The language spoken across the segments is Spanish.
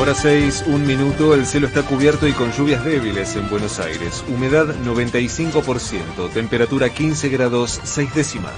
hora 6, un minuto, el cielo está cubierto y con lluvias débiles en Buenos Aires. Humedad 95%, temperatura 15 grados 6 décimas.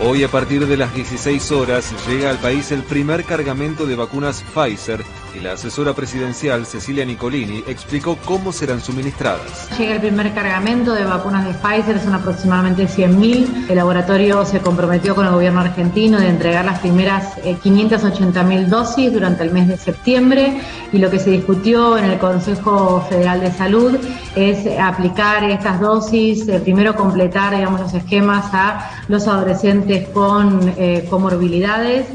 Hoy a partir de las 16 horas llega al país el primer cargamento de vacunas Pfizer y la asesora presidencial Cecilia Nicolini explicó cómo serán suministradas. Llega el primer cargamento de vacunas de Pfizer, son aproximadamente 100.000. El laboratorio se comprometió con el gobierno argentino de entregar las primeras 580.000 eh, dosis durante el mes de septiembre y lo que se discutió en el Consejo Federal de Salud es aplicar estas dosis, eh, primero completar digamos, los esquemas a los adolescentes con eh, comorbilidades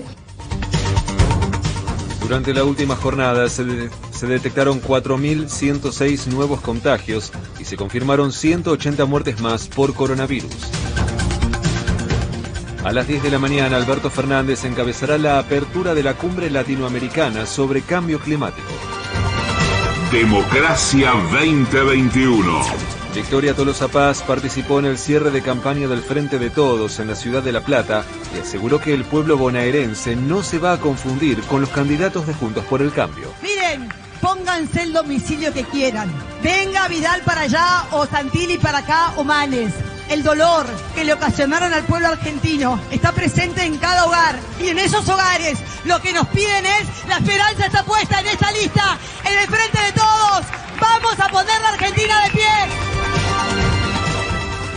durante la última jornada se, detectaron 4.106 nuevos contagios y se confirmaron 180 muertes más por coronavirus. A las 10 de la mañana, Alberto Fernández encabezará la apertura de la cumbre latinoamericana sobre cambio climático. Democracia 2021. Victoria Tolosa Paz participó en el cierre de campaña del Frente de Todos en la ciudad de La Plata y aseguró que el pueblo bonaerense no se va a confundir con los candidatos de Juntos por el Cambio. Miren, pónganse el domicilio que quieran. Venga Vidal para allá o Santilli para acá o Manes. El dolor que le ocasionaron al pueblo argentino está presente en cada hogar y en esos hogares lo que nos piden es la esperanza está puesta en esta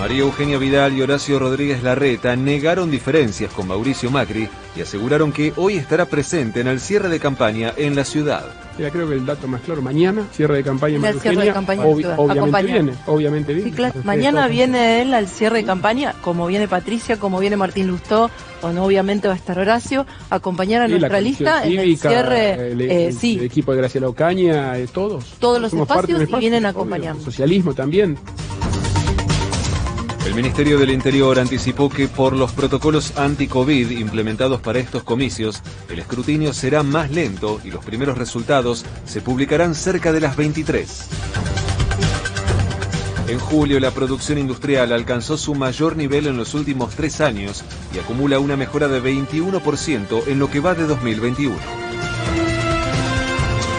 María Eugenia Vidal y Horacio Rodríguez Larreta negaron diferencias con Mauricio Macri y aseguraron que hoy estará presente en el cierre de campaña en la ciudad. Ya creo que el dato más claro, mañana, cierre de campaña en María Eugenia, obviamente viene, obviamente viene. Mañana viene él al cierre de campaña, como viene Patricia, como viene Martín Lustó, o no, obviamente va a estar Horacio, acompañar a nuestra lista en el cierre, el, eh, sí. el equipo de Graciela Ocaña, eh, todos. Todos los espacios y vienen a acompañar. Socialismo también. El Ministerio del Interior anticipó que por los protocolos anti-COVID implementados para estos comicios, el escrutinio será más lento y los primeros resultados se publicarán cerca de las 23. En julio, la producción industrial alcanzó su mayor nivel en los últimos tres años y acumula una mejora de 21% en lo que va de 2021.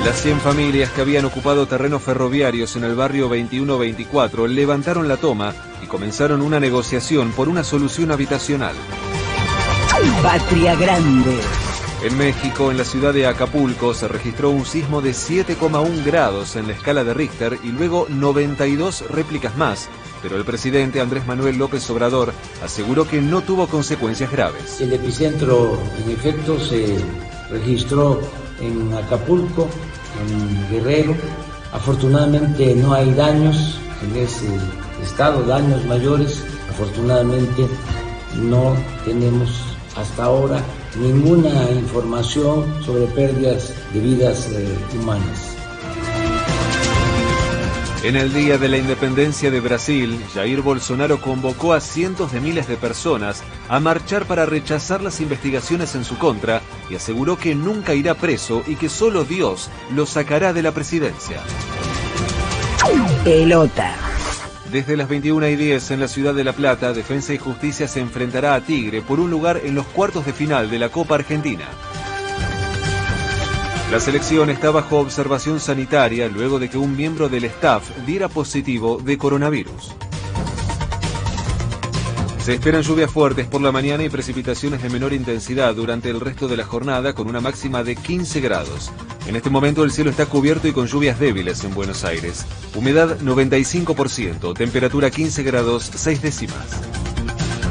Las 100 familias que habían ocupado terrenos ferroviarios en el barrio 2124 levantaron la toma comenzaron una negociación por una solución habitacional. Patria Grande. En México, en la ciudad de Acapulco, se registró un sismo de 7,1 grados en la escala de Richter y luego 92 réplicas más, pero el presidente Andrés Manuel López Obrador aseguró que no tuvo consecuencias graves. El epicentro, en efecto, se registró en Acapulco, en Guerrero. Afortunadamente no hay daños en ese estado, daños mayores. Afortunadamente no tenemos hasta ahora ninguna información sobre pérdidas de vidas eh, humanas. En el Día de la Independencia de Brasil, Jair Bolsonaro convocó a cientos de miles de personas a marchar para rechazar las investigaciones en su contra y aseguró que nunca irá preso y que solo Dios lo sacará de la presidencia. Pelota. Desde las 21 y 10 en la ciudad de La Plata, Defensa y Justicia se enfrentará a Tigre por un lugar en los cuartos de final de la Copa Argentina. La selección está bajo observación sanitaria luego de que un miembro del staff diera positivo de coronavirus. Se esperan lluvias fuertes por la mañana y precipitaciones de menor intensidad durante el resto de la jornada con una máxima de 15 grados. En este momento el cielo está cubierto y con lluvias débiles en Buenos Aires. Humedad 95%, temperatura 15 grados 6 décimas.